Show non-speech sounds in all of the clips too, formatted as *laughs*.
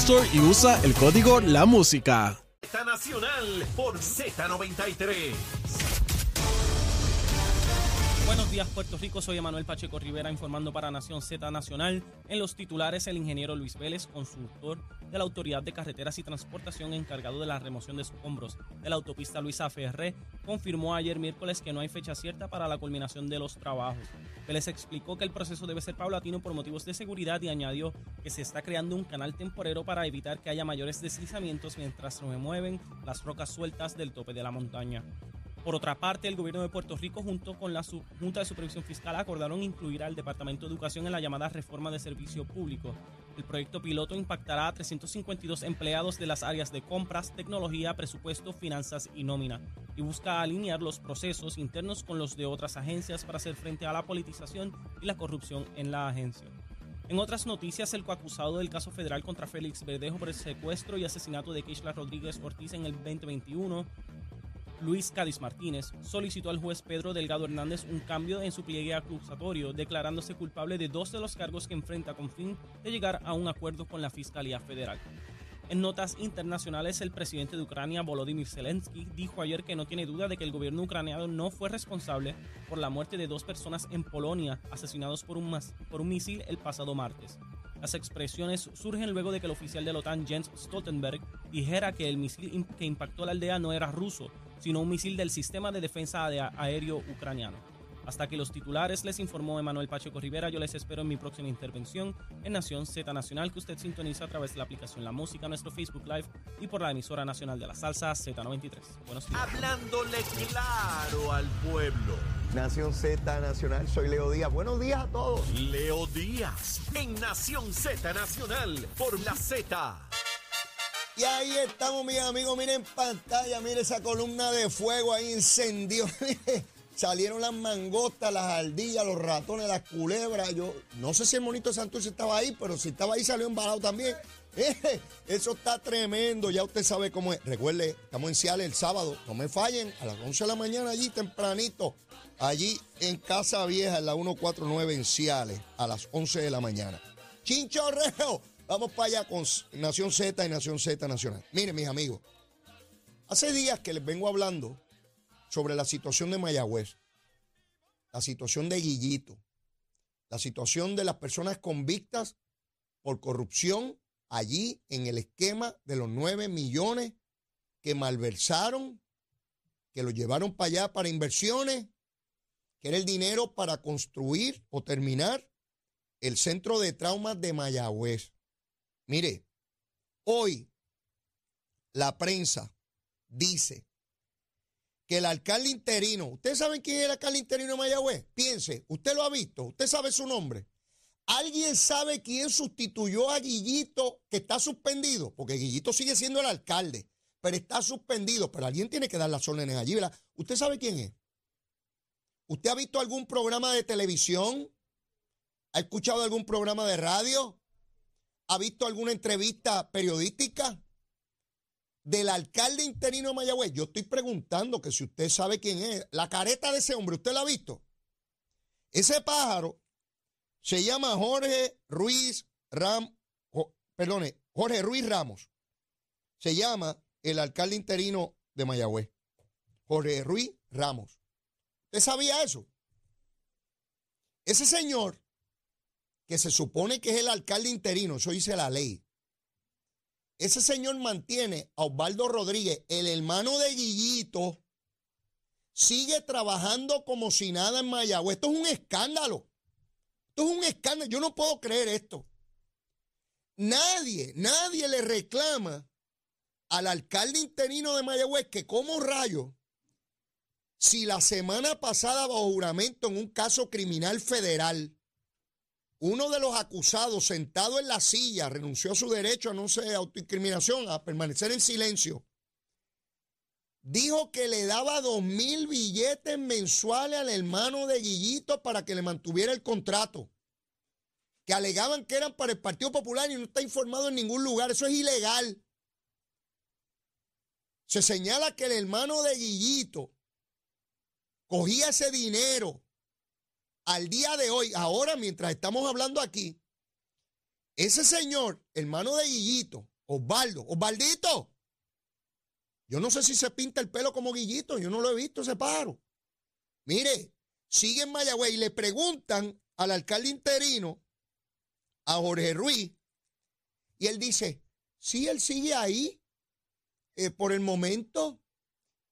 Store y usa el código La Música. Nacional por Z93. Buenos días Puerto Rico, soy Emanuel Pacheco Rivera informando para Nación Z Nacional. En los titulares, el ingeniero Luis Vélez, consultor de la Autoridad de Carreteras y Transportación encargado de la remoción de escombros de la autopista Luisa Ferré, confirmó ayer miércoles que no hay fecha cierta para la culminación de los trabajos. Vélez explicó que el proceso debe ser paulatino por motivos de seguridad y añadió que se está creando un canal temporero para evitar que haya mayores deslizamientos mientras se remueven las rocas sueltas del tope de la montaña. Por otra parte, el gobierno de Puerto Rico, junto con la Junta de Supervisión Fiscal, acordaron incluir al Departamento de Educación en la llamada reforma de servicio público. El proyecto piloto impactará a 352 empleados de las áreas de compras, tecnología, presupuesto, finanzas y nómina, y busca alinear los procesos internos con los de otras agencias para hacer frente a la politización y la corrupción en la agencia. En otras noticias, el coacusado del caso federal contra Félix Verdejo por el secuestro y asesinato de Keishla Rodríguez Ortiz en el 2021 Luis Cádiz Martínez, solicitó al juez Pedro Delgado Hernández un cambio en su pliegue acusatorio, declarándose culpable de dos de los cargos que enfrenta con fin de llegar a un acuerdo con la Fiscalía Federal. En notas internacionales, el presidente de Ucrania, Volodymyr Zelensky, dijo ayer que no tiene duda de que el gobierno ucraniano no fue responsable por la muerte de dos personas en Polonia asesinados por un, por un misil el pasado martes. Las expresiones surgen luego de que el oficial de la OTAN, Jens Stoltenberg, dijera que el misil que impactó la aldea no era ruso, sino un misil del sistema de defensa aéreo ucraniano. Hasta que los titulares les informó Emanuel Pacheco Rivera, yo les espero en mi próxima intervención en Nación Z Nacional, que usted sintoniza a través de la aplicación La Música, nuestro Facebook Live y por la emisora nacional de la salsa Z93. Buenos días. Hablándole claro al pueblo. Nación Z Nacional, soy Leo Díaz. Buenos días a todos. Leo Díaz, en Nación Z Nacional, por la Z. Y ahí estamos, mis amigos. Miren en pantalla, miren esa columna de fuego ahí incendió. *laughs* Salieron las mangostas, las ardillas, los ratones, las culebras. Yo no sé si el monito de Santurce estaba ahí, pero si estaba ahí salió embalado también. *laughs* Eso está tremendo, ya usted sabe cómo es. Recuerde, estamos en Ciales el sábado, no me fallen, a las 11 de la mañana allí tempranito, allí en Casa Vieja, en la 149 en Ciales, a las 11 de la mañana. Chinchorreo, Vamos para allá con Nación Z y Nación Z Nacional. Miren, mis amigos, hace días que les vengo hablando sobre la situación de Mayagüez, la situación de Guillito, la situación de las personas convictas por corrupción allí en el esquema de los 9 millones que malversaron, que lo llevaron para allá para inversiones, que era el dinero para construir o terminar el centro de traumas de Mayagüez. Mire, hoy la prensa dice que el alcalde interino, ¿ustedes saben quién es el alcalde interino de Mayagüez? Piense, usted lo ha visto, usted sabe su nombre. ¿Alguien sabe quién sustituyó a Guillito que está suspendido? Porque Guillito sigue siendo el alcalde, pero está suspendido. Pero alguien tiene que dar las órdenes allí, ¿verdad? ¿Usted sabe quién es? ¿Usted ha visto algún programa de televisión? ¿Ha escuchado algún programa de radio? ¿Ha visto alguna entrevista periodística del alcalde interino de Mayagüez? Yo estoy preguntando que si usted sabe quién es. La careta de ese hombre, ¿usted la ha visto? Ese pájaro se llama Jorge Ruiz Ram, perdone, Jorge Ruiz Ramos. Se llama el alcalde interino de Mayagüez. Jorge Ruiz Ramos. ¿Usted sabía eso? Ese señor que se supone que es el alcalde interino, eso dice la ley. Ese señor mantiene a Osvaldo Rodríguez, el hermano de Guillito, sigue trabajando como si nada en Mayagüez. Esto es un escándalo. Esto es un escándalo. Yo no puedo creer esto. Nadie, nadie le reclama al alcalde interino de Mayagüez que como rayo, si la semana pasada bajo juramento en un caso criminal federal, uno de los acusados sentado en la silla renunció a su derecho a no ser autoincriminación, a permanecer en silencio, dijo que le daba dos mil billetes mensuales al hermano de Guillito para que le mantuviera el contrato que alegaban que eran para el Partido Popular y no está informado en ningún lugar. Eso es ilegal. Se señala que el hermano de Guillito cogía ese dinero al día de hoy, ahora mientras estamos hablando aquí. Ese señor, hermano de Guillito, Osvaldo, Osvaldito, yo no sé si se pinta el pelo como Guillito, yo no lo he visto ese pájaro. Mire, sigue en Mayagüey y le preguntan al alcalde interino a Jorge Ruiz y él dice, sí, él sigue ahí eh, por el momento.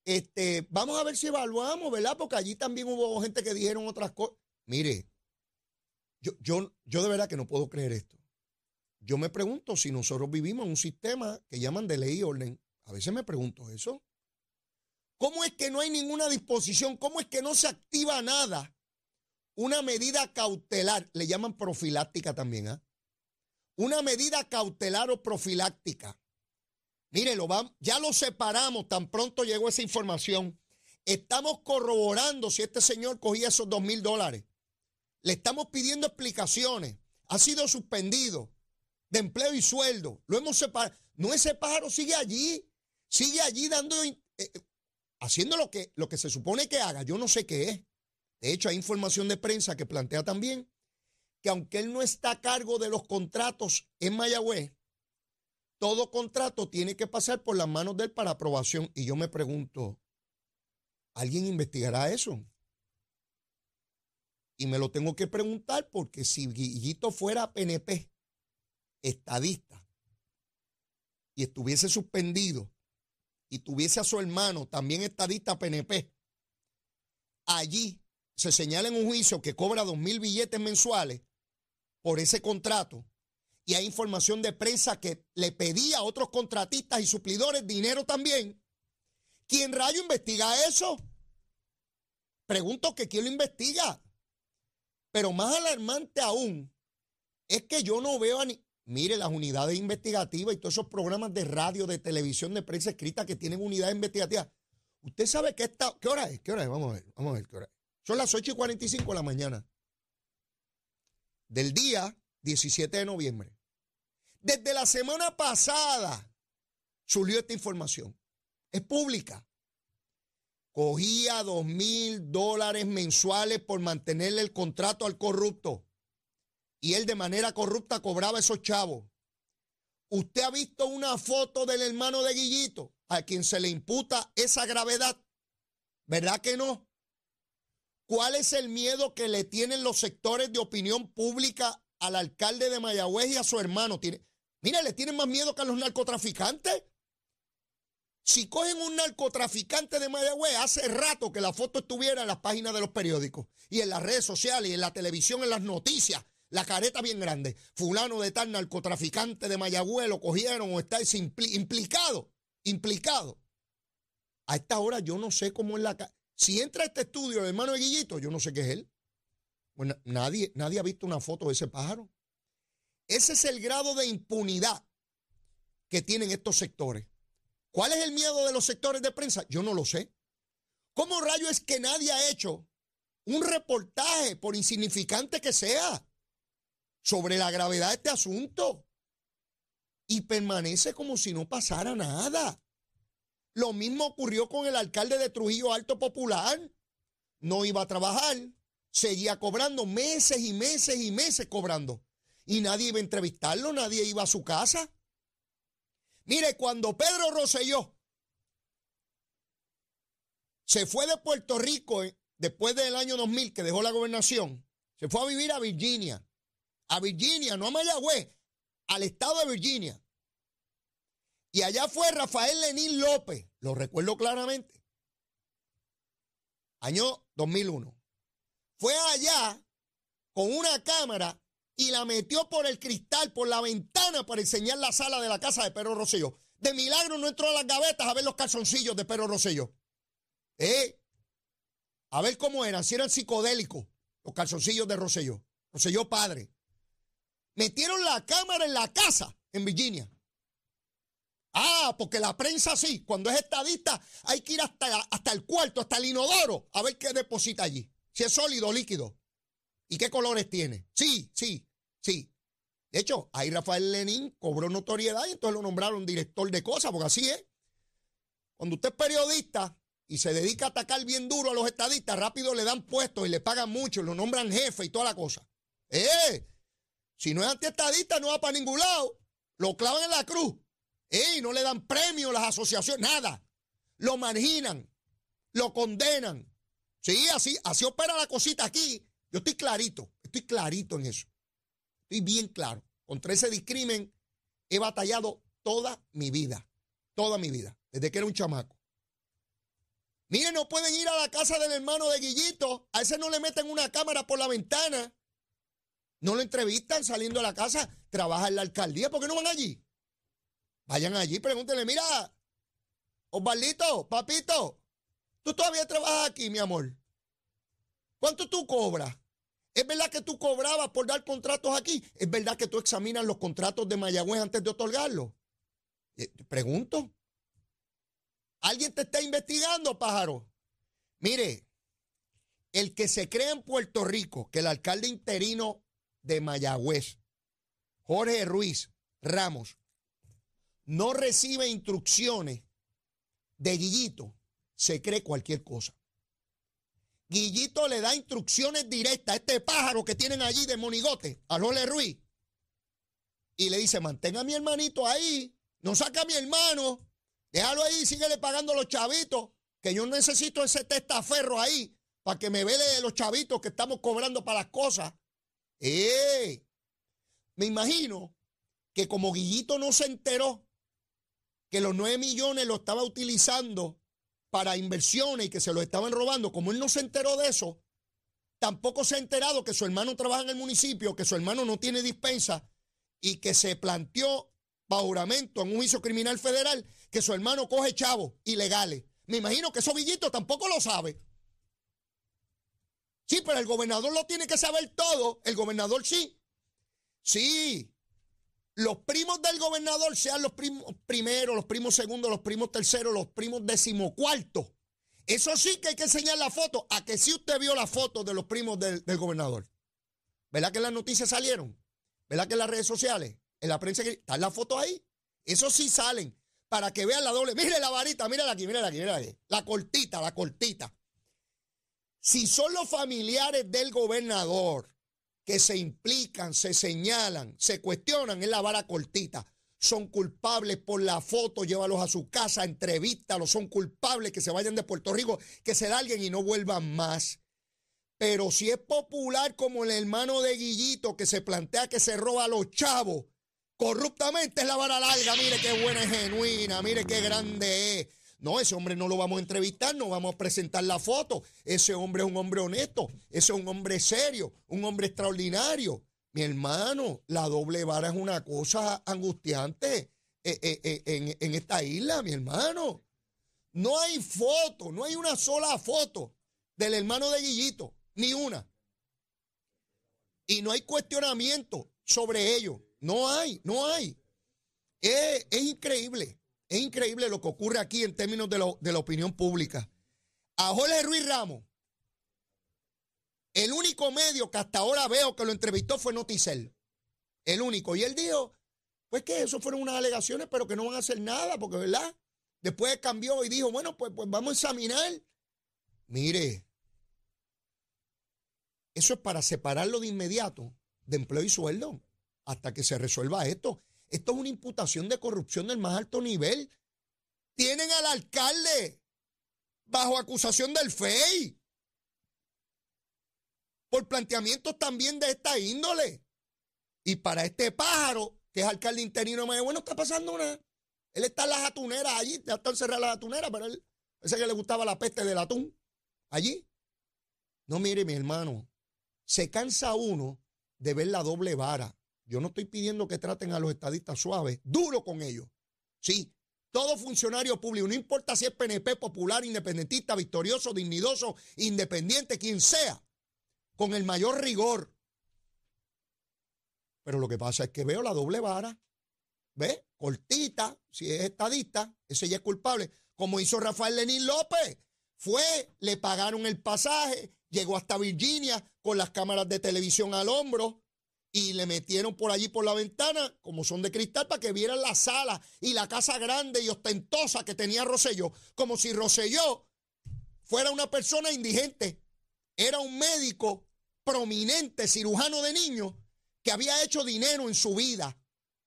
Este, vamos a ver si evaluamos, ¿verdad? Porque allí también hubo gente que dijeron otras cosas. Mire, yo, yo, yo de verdad que no puedo creer esto. Yo me pregunto si nosotros vivimos en un sistema que llaman de ley y orden. A veces me pregunto eso. ¿Cómo es que no hay ninguna disposición? ¿Cómo es que no se activa nada una medida cautelar, le llaman profiláctica también, ¿ah? Una medida cautelar o profiláctica. Mire, lo ya lo separamos, tan pronto llegó esa información. Estamos corroborando si este señor cogía esos dos mil dólares. Le estamos pidiendo explicaciones. Ha sido suspendido de empleo y sueldo. Lo hemos separado. No, ese pájaro sigue allí. Sigue allí dando, eh, eh, haciendo lo que, lo que se supone que haga. Yo no sé qué es. De hecho, hay información de prensa que plantea también que aunque él no está a cargo de los contratos en Mayagüez, todo contrato tiene que pasar por las manos de él para aprobación. Y yo me pregunto, ¿alguien investigará eso? Y me lo tengo que preguntar porque si Guillito fuera PNP, estadista, y estuviese suspendido, y tuviese a su hermano también estadista PNP, allí se señala en un juicio que cobra dos mil billetes mensuales por ese contrato y hay información de prensa que le pedía a otros contratistas y suplidores dinero también. ¿Quién rayo investiga eso? Pregunto que quién lo investiga. Pero más alarmante aún es que yo no veo a ni... Mire, las unidades investigativas y todos esos programas de radio, de televisión, de prensa escrita que tienen unidades investigativas. Usted sabe que esta... ¿Qué hora es? ¿Qué hora es? Vamos a ver, vamos a ver qué hora es. Son las 8 y 45 de la mañana del día 17 de noviembre. Desde la semana pasada surgió esta información. Es pública. Cogía dos mil dólares mensuales por mantenerle el contrato al corrupto. Y él de manera corrupta cobraba esos chavos. Usted ha visto una foto del hermano de Guillito, a quien se le imputa esa gravedad. ¿Verdad que no? ¿Cuál es el miedo que le tienen los sectores de opinión pública al alcalde de Mayagüez y a su hermano? mira, le tienen más miedo que a los narcotraficantes. Si cogen un narcotraficante de Mayagüez, hace rato que la foto estuviera en las páginas de los periódicos y en las redes sociales y en la televisión, en las noticias. La careta bien grande. Fulano de tal narcotraficante de Mayagüez lo cogieron o está implicado. Implicado. A esta hora yo no sé cómo es la... Si entra a este estudio el hermano de Guillito, yo no sé qué es él. Bueno, nadie, nadie ha visto una foto de ese pájaro. Ese es el grado de impunidad que tienen estos sectores. ¿Cuál es el miedo de los sectores de prensa? Yo no lo sé. ¿Cómo rayo es que nadie ha hecho un reportaje, por insignificante que sea, sobre la gravedad de este asunto? Y permanece como si no pasara nada. Lo mismo ocurrió con el alcalde de Trujillo Alto Popular. No iba a trabajar, seguía cobrando meses y meses y meses cobrando. Y nadie iba a entrevistarlo, nadie iba a su casa. Mire, cuando Pedro Rosselló se fue de Puerto Rico eh, después del año 2000 que dejó la gobernación, se fue a vivir a Virginia. a Virginia, no a Mayagüez, al estado de Virginia. Y allá fue Rafael Lenín López, lo recuerdo claramente, año 2001. Fue allá con una cámara y la metió por el cristal, por la ventana, para enseñar la sala de la casa de Pedro Rosselló. De milagro no entró a las gavetas a ver los calzoncillos de Pedro Rosselló. ¿Eh? A ver cómo eran, si eran psicodélicos los calzoncillos de Rosselló. Rosselló padre. Metieron la cámara en la casa en Virginia. Ah, porque la prensa sí, cuando es estadista hay que ir hasta, hasta el cuarto, hasta el inodoro, a ver qué deposita allí. Si es sólido o líquido. ¿Y qué colores tiene? Sí, sí, sí. De hecho, ahí Rafael Lenin cobró notoriedad y entonces lo nombraron director de cosas, porque así es. Cuando usted es periodista y se dedica a atacar bien duro a los estadistas, rápido le dan puestos y le pagan mucho, lo nombran jefe y toda la cosa. ¡Eh! Si no es antiestadista, no va para ningún lado. Lo clavan en la cruz. ¡Eh! No le dan premio a las asociaciones, nada. Lo marginan, lo condenan. Sí, así, así opera la cosita aquí. Yo estoy clarito, estoy clarito en eso. Estoy bien claro. Contra ese discrimen he batallado toda mi vida. Toda mi vida. Desde que era un chamaco. Miren, no pueden ir a la casa del hermano de Guillito. A ese no le meten una cámara por la ventana. No lo entrevistan saliendo de la casa. Trabaja en la alcaldía. ¿Por qué no van allí? Vayan allí, pregúntenle, mira, Osvaldito, papito, tú todavía trabajas aquí, mi amor. ¿Cuánto tú cobras? ¿Es verdad que tú cobrabas por dar contratos aquí? ¿Es verdad que tú examinas los contratos de Mayagüez antes de otorgarlos? Eh, pregunto. ¿Alguien te está investigando, pájaro? Mire, el que se cree en Puerto Rico que el alcalde interino de Mayagüez, Jorge Ruiz Ramos, no recibe instrucciones de Guillito, se cree cualquier cosa. Guillito le da instrucciones directas a este pájaro que tienen allí de monigote, a Lole Ruiz. Y le dice, mantenga a mi hermanito ahí, no saca a mi hermano, déjalo ahí, síguele pagando los chavitos, que yo necesito ese testaferro ahí para que me vele los chavitos que estamos cobrando para las cosas. ¡Eh! Me imagino que como Guillito no se enteró que los 9 millones lo estaba utilizando para inversiones y que se lo estaban robando, como él no se enteró de eso, tampoco se ha enterado que su hermano trabaja en el municipio, que su hermano no tiene dispensa y que se planteó bajo en un juicio criminal federal que su hermano coge chavos ilegales. Me imagino que eso Villito tampoco lo sabe. Sí, pero el gobernador lo tiene que saber todo. El gobernador sí. Sí, los primos del gobernador, sean los primos primeros, los primos segundos, los primos terceros, los primos decimocuartos. Eso sí que hay que enseñar la foto. A que sí usted vio la foto de los primos del, gobernador. ¿Verdad que las noticias salieron? ¿Verdad que en las redes sociales? En la prensa, ¿están las fotos ahí? Eso sí salen. Para que vean la doble. Mire la varita, mírala aquí, mírala aquí, mírala aquí. La cortita, la cortita. Si son los familiares del gobernador que se implican, se señalan, se cuestionan en la vara cortita. Son culpables por la foto, llévalos a su casa, entrevístalos, son culpables que se vayan de Puerto Rico, que se alguien y no vuelvan más. Pero si es popular como el hermano de Guillito que se plantea que se roba a los chavos, corruptamente es la vara larga, mire qué buena y genuina, mire qué grande es. No, ese hombre no lo vamos a entrevistar, no vamos a presentar la foto. Ese hombre es un hombre honesto, ese es un hombre serio, un hombre extraordinario. Mi hermano, la doble vara es una cosa angustiante eh, eh, eh, en, en esta isla, mi hermano. No hay foto, no hay una sola foto del hermano de Guillito, ni una. Y no hay cuestionamiento sobre ello. No hay, no hay. Es, es increíble. Es increíble lo que ocurre aquí en términos de, la opinión pública. A Jorge Ruiz Ramos, el único medio que hasta ahora veo que lo entrevistó fue Noticel. El único. Y él dijo, pues que eso fueron unas alegaciones, pero que no van a hacer nada, porque, ¿verdad? Después cambió y dijo, bueno, pues, pues vamos a examinar. Mire, eso es para separarlo de inmediato de empleo y sueldo hasta que se resuelva esto. Esto es una imputación de corrupción del más alto nivel. Tienen al alcalde bajo acusación del FEI por planteamientos también de esta índole. Y para este pájaro, que es alcalde interino de Mayagüez, no está pasando nada. Él está en las atuneras allí, ya está encerrado en las atuneras, pero él, ese que le gustaba la peste del atún, allí. No, mire, mi hermano, se cansa uno de ver la doble vara. Yo no estoy pidiendo que traten a los estadistas suaves, duro con ellos. Sí, todo funcionario público, no importa si es PNP, popular, independentista, victorioso, dignidoso, independiente, quien sea, con el mayor rigor. Pero lo que pasa es que veo la doble vara. ¿Ve? Cortita, si es estadista, ese ya es culpable. Como hizo Rafael Lenín López. Fue, le pagaron el pasaje, llegó hasta Virginia con las cámaras de televisión al hombro y le metieron por allí por la ventana, como son de cristal, para que vieran la sala y la casa grande y ostentosa que tenía Roselló, como si Roselló fuera una persona indigente. Era un médico prominente, cirujano de niños, que había hecho dinero en su vida.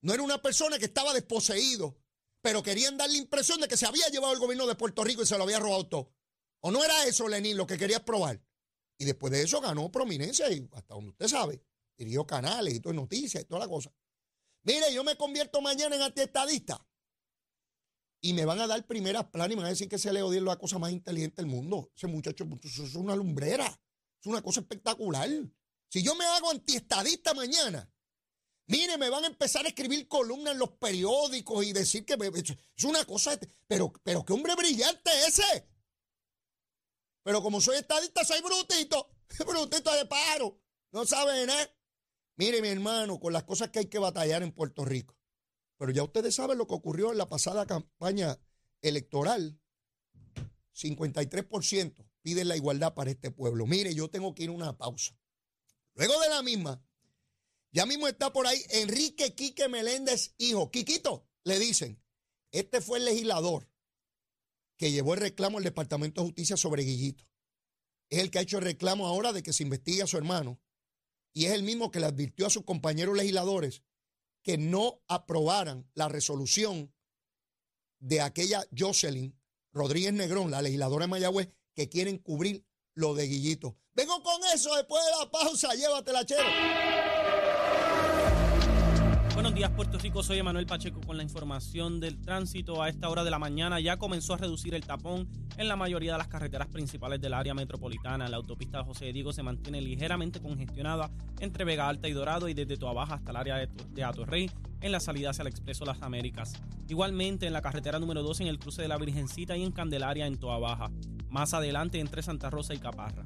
No era una persona que estaba desposeído, pero querían dar la impresión de que se había llevado el gobierno de Puerto Rico y se lo había robado todo. ¿O no era eso, Lenín, lo que querías probar? Y después de eso ganó prominencia y hasta donde usted sabe, dirigió canales y todo noticias y toda la cosa. Mire, yo me convierto mañana en antiestadista y me van a dar primeras planas y me van a decir que se le odia la cosa más inteligente del mundo. Ese muchacho, es una lumbrera, es una cosa espectacular. Si yo me hago antiestadista mañana, mire, me van a empezar a escribir columnas en los periódicos y decir que es una cosa, pero, pero qué hombre brillante ese. Pero como soy estadista, soy brutito. *laughs* Brutito de paro. No saben, ¿eh? Mire, mi hermano, con las cosas que hay que batallar en Puerto Rico. Pero ya ustedes saben lo que ocurrió en la pasada campaña electoral. 53% piden la igualdad para este pueblo. Mire, yo tengo que ir a una pausa. Luego de la misma, ya mismo está por ahí Enrique Quique Meléndez, hijo. Quiquito, le dicen, este fue el legislador que llevó el reclamo al Departamento de Justicia sobre Guillito. Es el que ha hecho el reclamo ahora de que se investigue a su hermano. Y es el mismo que le advirtió a sus compañeros legisladores que no aprobaran la resolución de aquella Jocelyn Rodríguez Negrón, la legisladora de Mayagüez, que quieren cubrir lo de Guillito. Vengo con eso después de la pausa, llévatela, chero. Días, Puerto Rico. Soy Emanuel Pacheco con la información del tránsito. A esta hora de la mañana ya comenzó a reducir el tapón en la mayoría de las carreteras principales del área metropolitana. La autopista José Diego se mantiene ligeramente congestionada entre Vega Alta y Dorado y desde Toabaja hasta el área de Atorrey en la salida hacia el Expreso Las Américas. Igualmente en la carretera número 2 en el cruce de la Virgencita y en Candelaria en Toabaja. Más adelante entre Santa Rosa y Caparra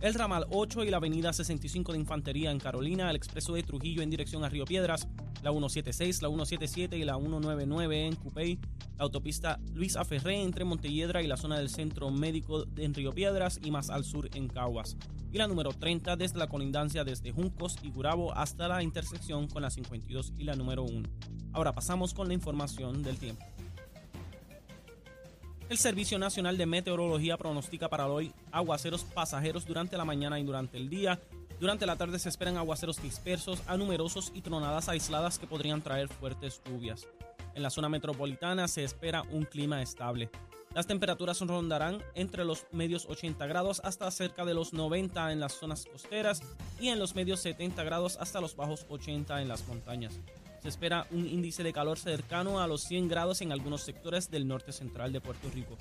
el ramal 8 y la avenida 65 de Infantería en Carolina, el expreso de Trujillo en dirección a Río Piedras, la 176, la 177 y la 199 en Cupey, la autopista Luis Aferré entre Montelledra y la zona del Centro Médico en Río Piedras y más al sur en Caguas, y la número 30 desde la colindancia desde Juncos y Gurabo hasta la intersección con la 52 y la número 1. Ahora pasamos con la información del tiempo. El Servicio Nacional de Meteorología pronostica para hoy aguaceros pasajeros durante la mañana y durante el día. Durante la tarde se esperan aguaceros dispersos a numerosos y tronadas aisladas que podrían traer fuertes lluvias. En la zona metropolitana se espera un clima estable. Las temperaturas rondarán entre los medios 80 grados hasta cerca de los 90 en las zonas costeras y en los medios 70 grados hasta los bajos 80 en las montañas. Se espera un índice de calor cercano a los 100 grados en algunos sectores del norte central de Puerto Rico.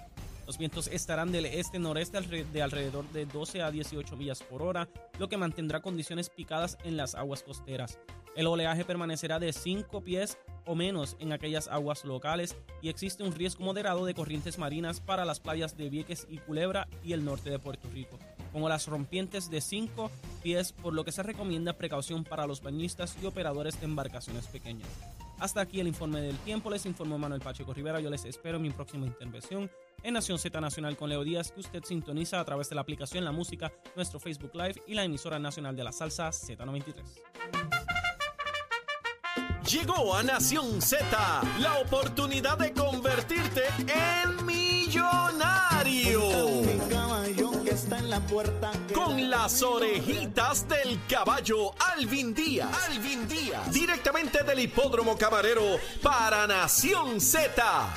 Los vientos estarán del este-noreste de alrededor de 12 a 18 millas por hora, lo que mantendrá condiciones picadas en las aguas costeras. El oleaje permanecerá de 5 pies o menos en aquellas aguas locales y existe un riesgo moderado de corrientes marinas para las playas de Vieques y Culebra y el norte de Puerto Rico como las rompientes de 5 pies, por lo que se recomienda precaución para los bañistas y operadores de embarcaciones pequeñas. Hasta aquí el informe del tiempo, les informó Manuel Pacheco Rivera, yo les espero en mi próxima intervención en Nación Z Nacional con Leo Díaz, que usted sintoniza a través de la aplicación La Música, nuestro Facebook Live y la emisora nacional de la salsa Z93. Llegó a Nación Z la oportunidad de convertirte en millonario la puerta. Con las orejitas del caballo Alvin Díaz. Alvin Díaz. Directamente del hipódromo camarero para Nación Z.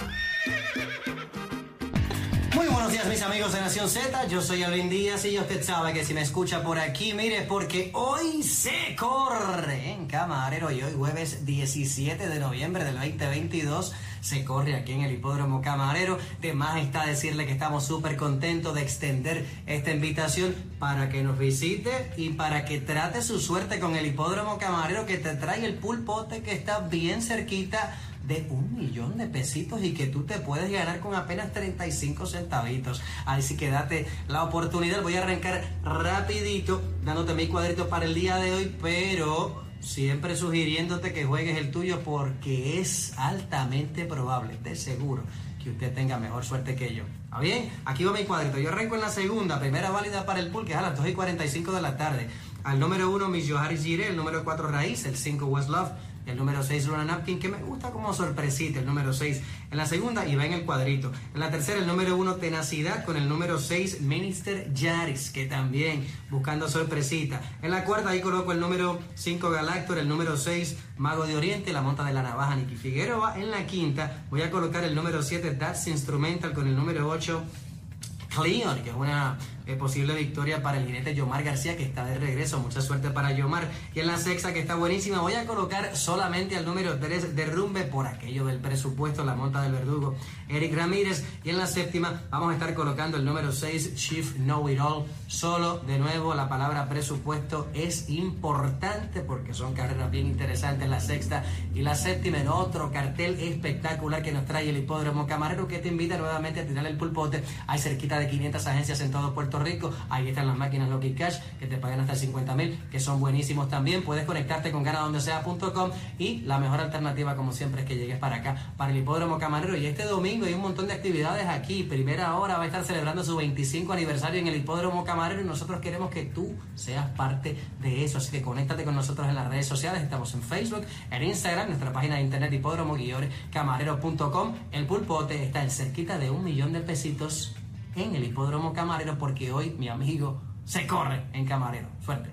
Muy buenos días mis amigos de Nación Z, yo soy Alvin Díaz y usted sabe que si me escucha por aquí, mire, porque hoy se corre en Camarero y hoy jueves 17 de noviembre del 2022 se corre aquí en el Hipódromo Camarero. De más está decirle que estamos súper contentos de extender esta invitación para que nos visite y para que trate su suerte con el Hipódromo Camarero que te trae el pulpote que está bien cerquita de un millón de pesitos y que tú te puedes ganar con apenas 35 centavitos. Así que date la oportunidad. Voy a arrancar rapidito dándote mi cuadrito para el día de hoy, pero siempre sugiriéndote que juegues el tuyo porque es altamente probable, de seguro, que usted tenga mejor suerte que yo. ¿Está bien? Aquí va mi cuadrito. Yo arranco en la segunda, primera válida para el pool, que es a las 2 y 45 de la tarde. Al número 1, Miss Harris Gire, el número 4, Raíz, el 5, Westlove el número 6 Runa Napkin, que me gusta como sorpresita, el número 6 en la segunda y va en el cuadrito. En la tercera, el número 1 Tenacidad con el número 6 Minister Yaris, que también buscando sorpresita. En la cuarta, ahí coloco el número 5 Galactor, el número 6 Mago de Oriente, la monta de la navaja Niki Figueroa. En la quinta, voy a colocar el número 7 That's Instrumental con el número 8 Cleon, que es una posible victoria para el jinete Yomar García, que está de regreso. Mucha suerte para Yomar. Y en la sexta, que está buenísima, voy a colocar solamente al número 3 Derrumbe por aquello del presupuesto, la monta del verdugo, Eric Ramírez. Y en la séptima, vamos a estar colocando el número 6 Chief Know It All. Solo, de nuevo, la palabra presupuesto es importante porque son carreras bien interesantes. La sexta y la séptima en otro cartel espectacular que nos trae el hipódromo Camarero, que te invita nuevamente a tirar el pulpote. Hay cerquita de 500 agencias en todo Puerto Rico. Ahí están las máquinas Lucky Cash que te pagan hasta 50 mil, que son buenísimos también. Puedes conectarte con ganadondesea.com y la mejor alternativa, como siempre, es que llegues para acá, para el Hipódromo Camarero. Y este domingo hay un montón de actividades aquí. Primera hora va a estar celebrando su 25 aniversario en el Hipódromo Camarero y nosotros queremos que tú seas parte de eso. Así que conéctate con nosotros en las redes sociales. Estamos en Facebook, en Instagram, nuestra página de internet hipódromo-camarero.com. El pulpote está en cerquita de un millón de pesitos en el hipódromo camarero porque hoy mi amigo se corre en camarero. Suerte.